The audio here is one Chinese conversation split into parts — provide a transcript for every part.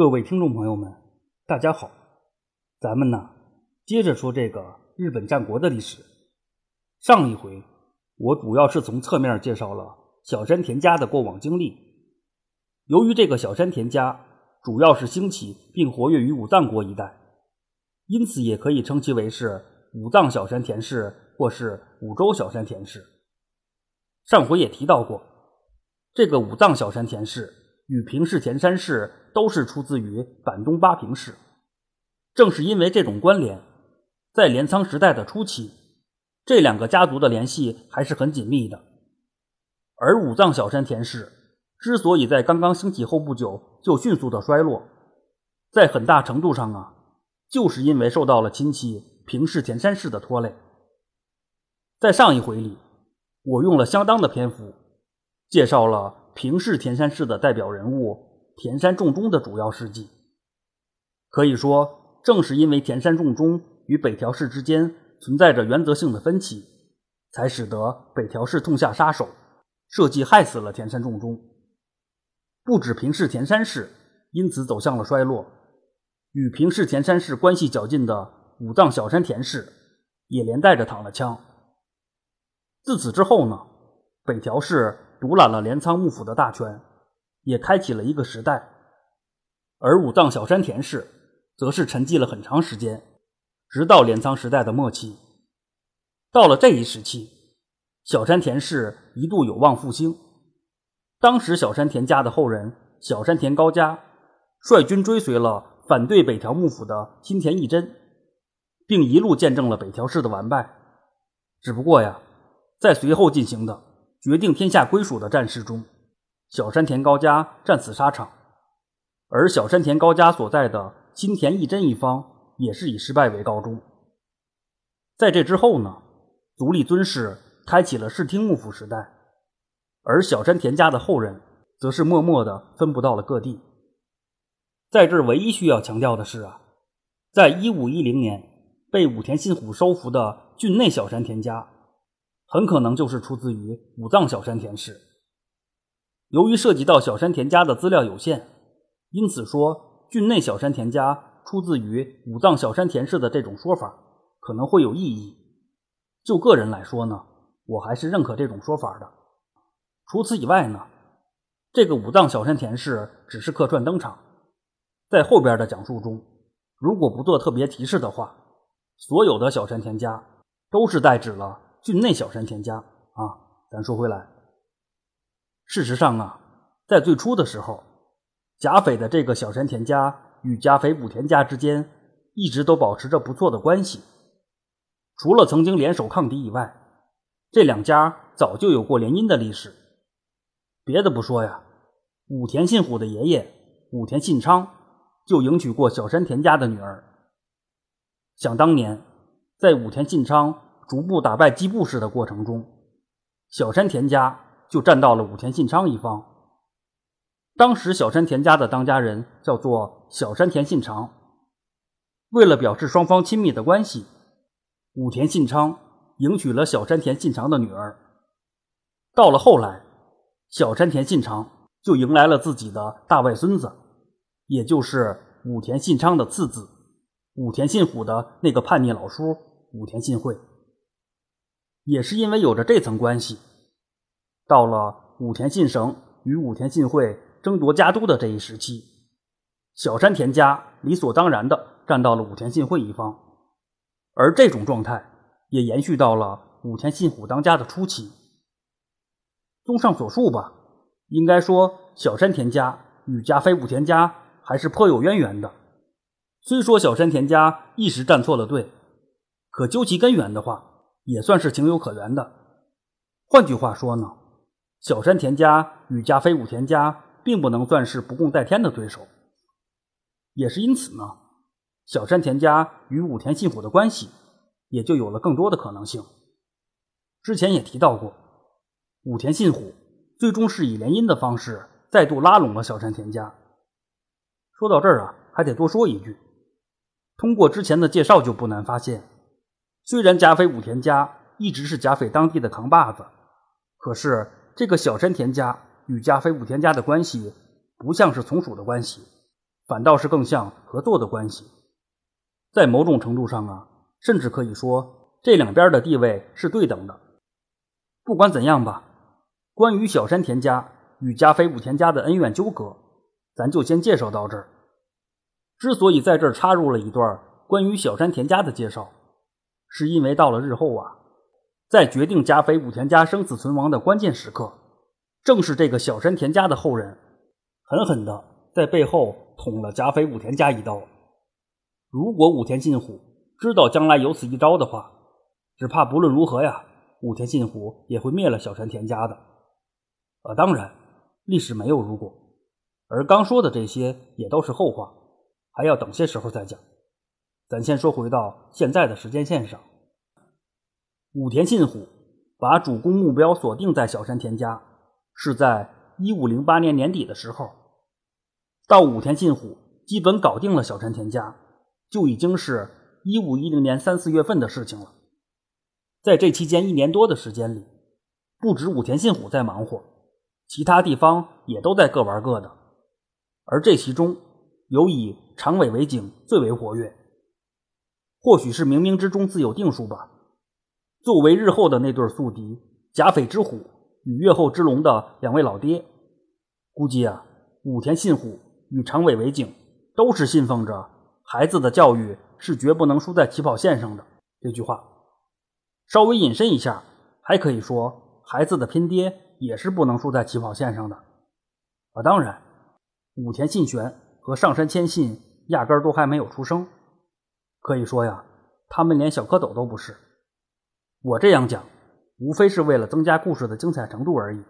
各位听众朋友们，大家好，咱们呢接着说这个日本战国的历史。上一回我主要是从侧面介绍了小山田家的过往经历。由于这个小山田家主要是兴起并活跃于武藏国一带，因此也可以称其为是武藏小山田氏或是武州小山田氏。上回也提到过，这个武藏小山田氏。与平氏田山氏都是出自于坂东八平氏，正是因为这种关联，在镰仓时代的初期，这两个家族的联系还是很紧密的。而武藏小山田氏之所以在刚刚兴起后不久就迅速的衰落，在很大程度上啊，就是因为受到了亲戚平氏田山氏的拖累。在上一回里，我用了相当的篇幅介绍了。平氏田山氏的代表人物田山重忠的主要事迹，可以说，正是因为田山重忠与北条氏之间存在着原则性的分歧，才使得北条氏痛下杀手，设计害死了田山重忠。不止平氏田山氏因此走向了衰落，与平氏田山氏关系较近的武藏小山田氏也连带着躺了枪。自此之后呢，北条氏。独揽了镰仓幕府的大权，也开启了一个时代。而武藏小山田氏则是沉寂了很长时间，直到镰仓时代的末期。到了这一时期，小山田氏一度有望复兴。当时小山田家的后人小山田高家率军追随了反对北条幕府的新田义贞，并一路见证了北条氏的完败。只不过呀，在随后进行的。决定天下归属的战事中，小山田高家战死沙场，而小山田高家所在的新田义贞一方也是以失败为告终。在这之后呢，足利尊氏开启了室町幕府时代，而小山田家的后人则是默默的分布到了各地。在这，唯一需要强调的是啊，在一五一零年被武田信虎收服的郡内小山田家。很可能就是出自于武藏小山田氏。由于涉及到小山田家的资料有限，因此说郡内小山田家出自于武藏小山田氏的这种说法可能会有异议。就个人来说呢，我还是认可这种说法的。除此以外呢，这个武藏小山田氏只是客串登场，在后边的讲述中，如果不做特别提示的话，所有的小山田家都是代指了。郡内小山田家啊，咱说回来，事实上啊，在最初的时候，甲斐的这个小山田家与甲斐武田家之间一直都保持着不错的关系。除了曾经联手抗敌以外，这两家早就有过联姻的历史。别的不说呀，武田信虎的爷爷武田信昌就迎娶过小山田家的女儿。想当年，在武田信昌。逐步打败基部氏的过程中，小山田家就站到了武田信昌一方。当时小山田家的当家人叫做小山田信长。为了表示双方亲密的关系，武田信昌迎娶了小山田信长的女儿。到了后来，小山田信长就迎来了自己的大外孙子，也就是武田信昌的次子武田信虎的那个叛逆老叔武田信惠。也是因为有着这层关系，到了武田信绳与武田信惠争夺家督的这一时期，小山田家理所当然的站到了武田信惠一方，而这种状态也延续到了武田信虎当家的初期。综上所述吧，应该说小山田家与加菲武田家还是颇有渊源的。虽说小山田家一时站错了队，可究其根源的话，也算是情有可原的。换句话说呢，小山田家与加菲武田家并不能算是不共戴天的对手。也是因此呢，小山田家与武田信虎的关系也就有了更多的可能性。之前也提到过，武田信虎最终是以联姻的方式再度拉拢了小山田家。说到这儿啊，还得多说一句，通过之前的介绍就不难发现。虽然甲斐武田家一直是甲斐当地的扛把子，可是这个小山田家与甲斐武田家的关系不像是从属的关系，反倒是更像合作的关系。在某种程度上啊，甚至可以说这两边的地位是对等的。不管怎样吧，关于小山田家与加菲武田家的恩怨纠葛，咱就先介绍到这儿。之所以在这儿插入了一段关于小山田家的介绍，是因为到了日后啊，在决定加菲武田家生死存亡的关键时刻，正是这个小山田家的后人狠狠的在背后捅了加菲武田家一刀。如果武田信虎知道将来有此一招的话，只怕不论如何呀，武田信虎也会灭了小山田家的。呃，当然，历史没有如果，而刚说的这些也都是后话，还要等些时候再讲。咱先说回到现在的时间线上，武田信虎把主攻目标锁定在小山田家，是在一五零八年年底的时候，到武田信虎基本搞定了小山田家。就已经是一五一零年三四月份的事情了。在这期间一年多的时间里，不止武田信虎在忙活，其他地方也都在各玩各的。而这其中，有以长尾为景最为活跃。或许是冥冥之中自有定数吧。作为日后的那对宿敌甲斐之虎与越后之龙的两位老爹，估计啊，武田信虎与长尾为景都是信奉着。孩子的教育是绝不能输在起跑线上的。这句话稍微引申一下，还可以说，孩子的拼爹也是不能输在起跑线上的。啊，当然，武田信玄和上杉谦信压根儿都还没有出生，可以说呀，他们连小蝌蚪都不是。我这样讲，无非是为了增加故事的精彩程度而已。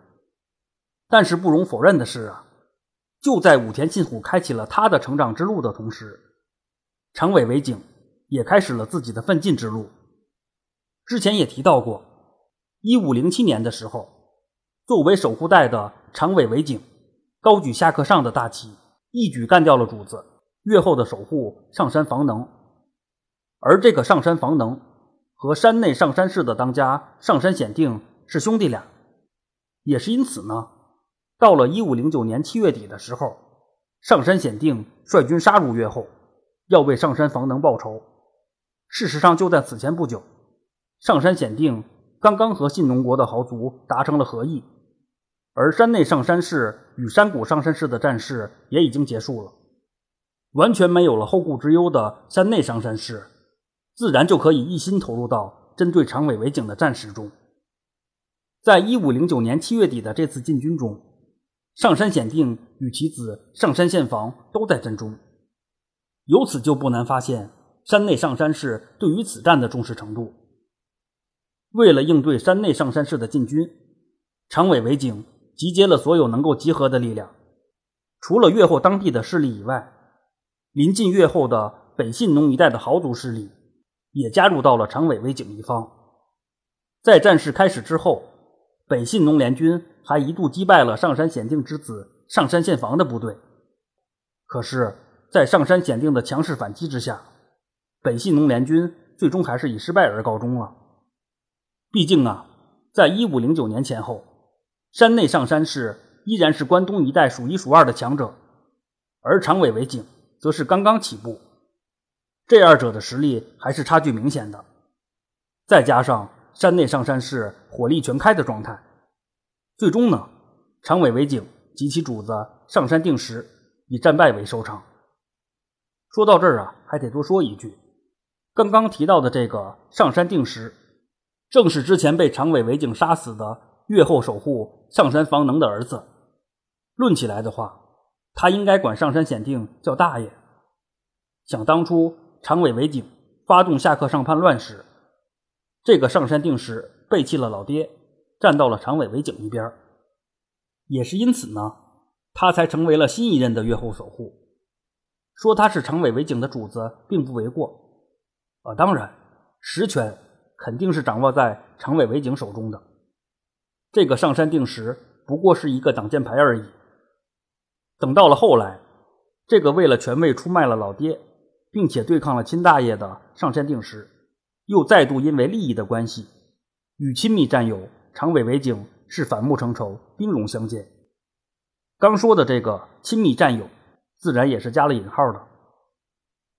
但是不容否认的是啊，就在武田信虎开启了他的成长之路的同时。长尾为景也开始了自己的奋进之路。之前也提到过，一五零七年的时候，作为守护代的长尾为景高举下克上的大旗，一举干掉了主子越后的守护上山房能。而这个上山房能和山内上山氏的当家上山显定是兄弟俩，也是因此呢，到了一五零九年七月底的时候，上山显定率军杀入越后。要为上山房能报仇。事实上，就在此前不久，上山显定刚刚和信浓国的豪族达成了和议，而山内上山氏与山谷上山氏的战事也已经结束了，完全没有了后顾之忧的山内上山氏，自然就可以一心投入到针对长尾为景的战事中。在一五零九年七月底的这次进军中，上山显定与其子上山宪房都在阵中。由此就不难发现，山内上山氏对于此战的重视程度。为了应对山内上山氏的进军，长尾为景集结了所有能够集合的力量，除了越后当地的势力以外，临近越后的北信农一带的豪族势力也加入到了长尾为景一方。在战事开始之后，北信农联军还一度击败了上山显定之子上山宪房的部队，可是。在上山显定的强势反击之下，北信农联军最终还是以失败而告终了。毕竟啊，在一五零九年前后，山内上山氏依然是关东一带数一数二的强者，而长尾为景则是刚刚起步，这二者的实力还是差距明显的。再加上山内上山是火力全开的状态，最终呢，长尾为景及其主子上山定时以战败为收场。说到这儿啊，还得多说一句，刚刚提到的这个上山定时，正是之前被长尾为景杀死的越后守护上山房能的儿子。论起来的话，他应该管上山显定叫大爷。想当初长尾为景发动下克上叛乱时，这个上山定时背弃了老爹，站到了长尾为景一边，也是因此呢，他才成为了新一任的越后守护。说他是长尾为景的主子，并不为过。啊，当然，实权肯定是掌握在长尾为景手中的。这个上山定时不过是一个挡箭牌而已。等到了后来，这个为了权位出卖了老爹，并且对抗了亲大爷的上山定时，又再度因为利益的关系，与亲密战友长尾为景是反目成仇，兵戎相见。刚说的这个亲密战友。自然也是加了引号的。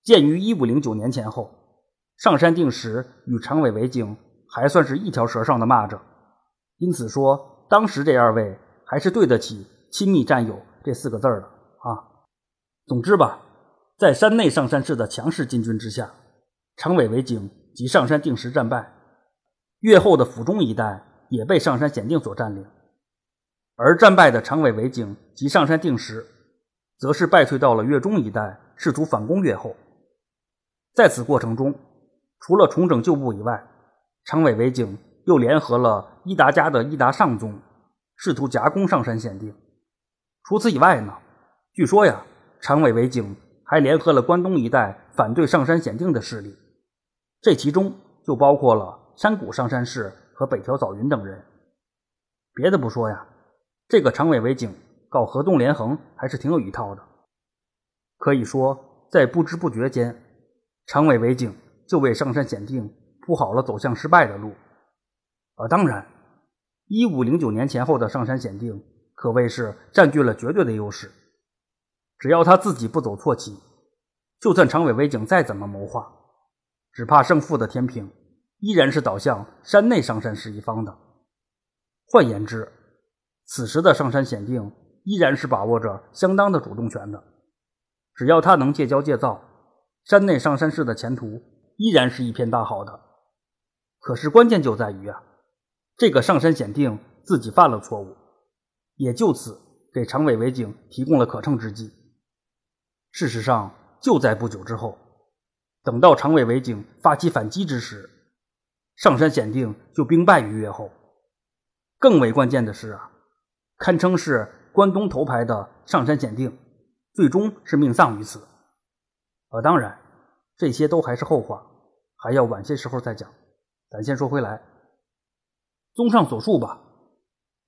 鉴于一五零九年前后，上山定时与长尾为景还算是一条蛇上的蚂蚱，因此说当时这二位还是对得起“亲密战友”这四个字的啊。总之吧，在山内上山氏的强势进军之下，长尾为景及上山定时战败，越后的府中一带也被上山显定所占领。而战败的长尾为景及上山定时，则是败退到了越中一带，试图反攻越后。在此过程中，除了重整旧部以外，长尾为景又联合了伊达家的伊达上宗，试图夹攻上山显定。除此以外呢，据说呀，长尾为景还联合了关东一带反对上山显定的势力，这其中就包括了山谷上山氏和北条早云等人。别的不说呀。这个长尾为景搞合纵连横还是挺有一套的，可以说在不知不觉间，长尾为景就为上山显定铺好了走向失败的路。啊，当然，一五零九年前后的上山显定可谓是占据了绝对的优势，只要他自己不走错棋，就算长尾为景再怎么谋划，只怕胜负的天平依然是倒向山内上山氏一方的。换言之，此时的上山显定依然是把握着相当的主动权的，只要他能戒骄戒躁，山内上山氏的前途依然是一片大好的。可是关键就在于啊，这个上山显定自己犯了错误，也就此给长尾为景提供了可乘之机。事实上，就在不久之后，等到长尾为景发起反击之时，上山显定就兵败于越后。更为关键的是啊。堪称是关东头牌的上山显定，最终是命丧于此。呃，当然，这些都还是后话，还要晚些时候再讲。咱先说回来，综上所述吧，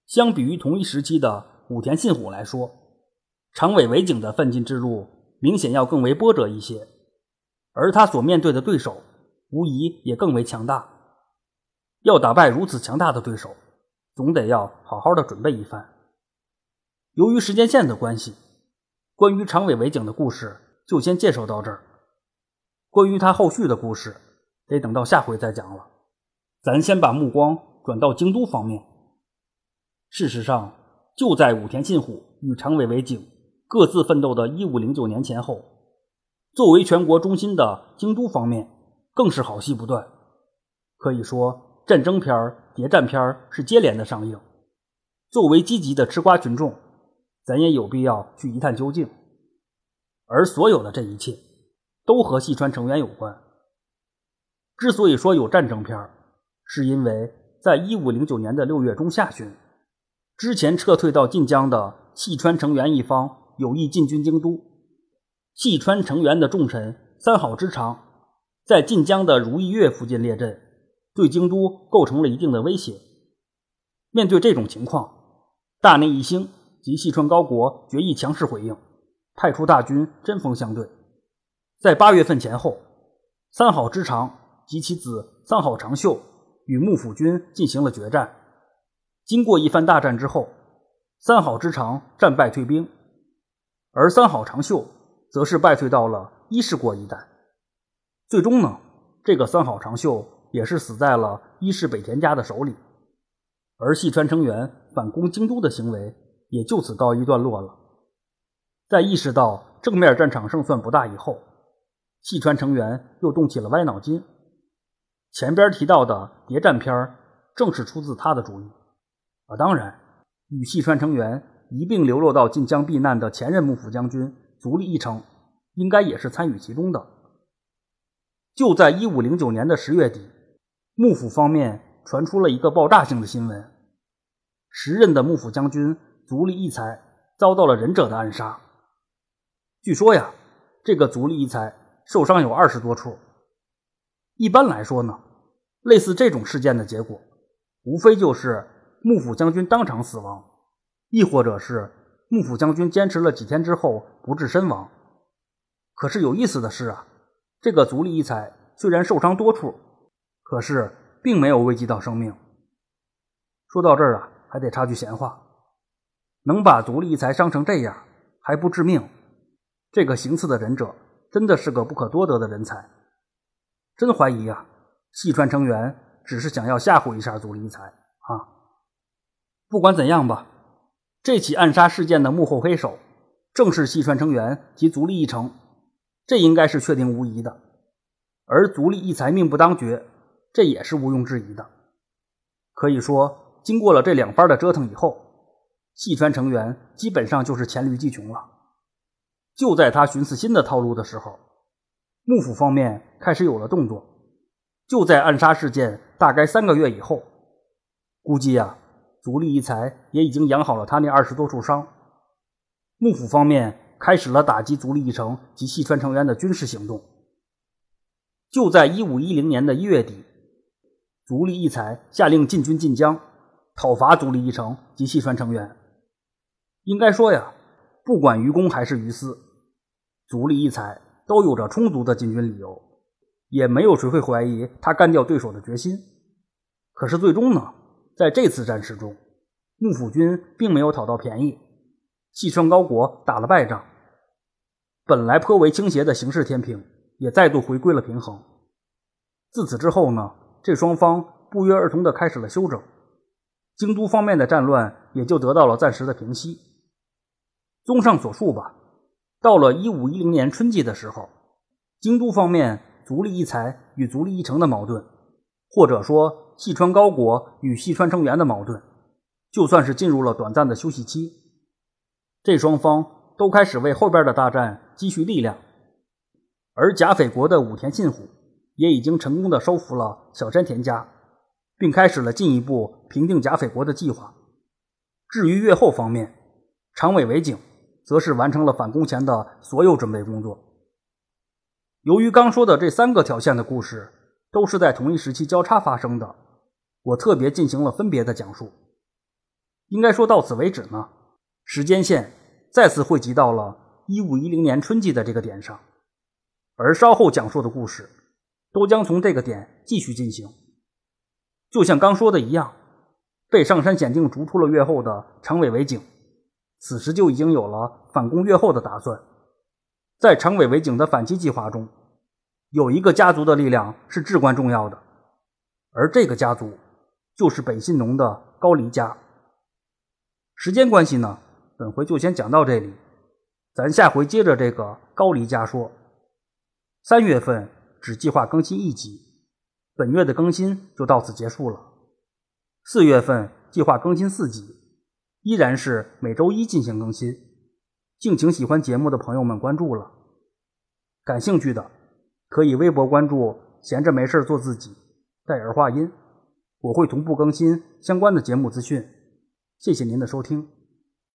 相比于同一时期的武田信虎来说，长尾为景的奋进之路明显要更为波折一些，而他所面对的对手无疑也更为强大。要打败如此强大的对手，总得要好好的准备一番。由于时间线的关系，关于长尾为景的故事就先介绍到这儿。关于他后续的故事，得等到下回再讲了。咱先把目光转到京都方面。事实上，就在武田信虎与长尾为景各自奋斗的一五零九年前后，作为全国中心的京都方面更是好戏不断。可以说，战争片儿、谍战片儿是接连的上映。作为积极的吃瓜群众。咱也有必要去一探究竟，而所有的这一切都和细川成员有关。之所以说有战争片是因为在一五零九年的六月中下旬，之前撤退到晋江的细川成员一方有意进军京都。细川成员的重臣三好之长在晋江的如意月附近列阵，对京都构成了一定的威胁。面对这种情况，大内义兴。及细川高国决议强势回应，派出大军针锋相对。在八月份前后，三好之长及其子三好长秀与幕府军进行了决战。经过一番大战之后，三好之长战败退兵，而三好长秀则是败退到了伊势国一带。最终呢，这个三好长秀也是死在了伊势北田家的手里。而细川成员反攻京都的行为。也就此告一段落了。在意识到正面战场胜算不大以后，细川成员又动起了歪脑筋。前边提到的谍战片正是出自他的主意。啊，当然，与细川成员一并流落到晋江避难的前任幕府将军足利义成，应该也是参与其中的。就在一五零九年的十月底，幕府方面传出了一个爆炸性的新闻：时任的幕府将军。足利义才遭到了忍者的暗杀。据说呀，这个足利义才受伤有二十多处。一般来说呢，类似这种事件的结果，无非就是幕府将军当场死亡，亦或者是幕府将军坚持了几天之后不治身亡。可是有意思的是啊，这个足利义才虽然受伤多处，可是并没有危及到生命。说到这儿啊，还得插句闲话。能把足利义才伤成这样还不致命，这个行刺的忍者真的是个不可多得的人才。真怀疑啊，细川成员只是想要吓唬一下足利义才啊。不管怎样吧，这起暗杀事件的幕后黑手正是细川成员及足利义成，这应该是确定无疑的。而足利义才命不当绝，这也是毋庸置疑的。可以说，经过了这两番的折腾以后，细川成员基本上就是黔驴技穷了。就在他寻思新的套路的时候，幕府方面开始有了动作。就在暗杀事件大概三个月以后，估计呀，足利义才也已经养好了他那二十多处伤。幕府方面开始了打击足利义城及细川成员的军事行动。就在一五一零年的一月底。足利义才下令进军晋江，讨伐足利义城及细川成员。应该说呀，不管于公还是于私，足利义才都有着充足的进军理由，也没有谁会怀疑他干掉对手的决心。可是最终呢，在这次战事中，幕府军并没有讨到便宜，细川高国打了败仗，本来颇为倾斜的形势天平也再度回归了平衡。自此之后呢？这双方不约而同地开始了休整，京都方面的战乱也就得到了暂时的平息。综上所述吧，到了一五一零年春季的时候，京都方面足利义才与足利义城的矛盾，或者说细川高国与细川成员的矛盾，就算是进入了短暂的休息期。这双方都开始为后边的大战积蓄力量，而甲斐国的武田信虎。也已经成功的收服了小山田家，并开始了进一步平定甲斐国的计划。至于越后方面，长尾为景则是完成了反攻前的所有准备工作。由于刚说的这三个条线的故事都是在同一时期交叉发生的，我特别进行了分别的讲述。应该说到此为止呢，时间线再次汇集到了一五一零年春季的这个点上，而稍后讲述的故事。都将从这个点继续进行，就像刚说的一样，被上山显境逐出了越后的长尾为景，此时就已经有了反攻越后的打算。在长尾为景的反击计划中，有一个家族的力量是至关重要的，而这个家族就是北信农的高梨家。时间关系呢，本回就先讲到这里，咱下回接着这个高梨家说。三月份。只计划更新一集，本月的更新就到此结束了。四月份计划更新四集，依然是每周一进行更新，敬请喜欢节目的朋友们关注了。感兴趣的可以微博关注“闲着没事做自己”，戴尔话音，我会同步更新相关的节目资讯。谢谢您的收听。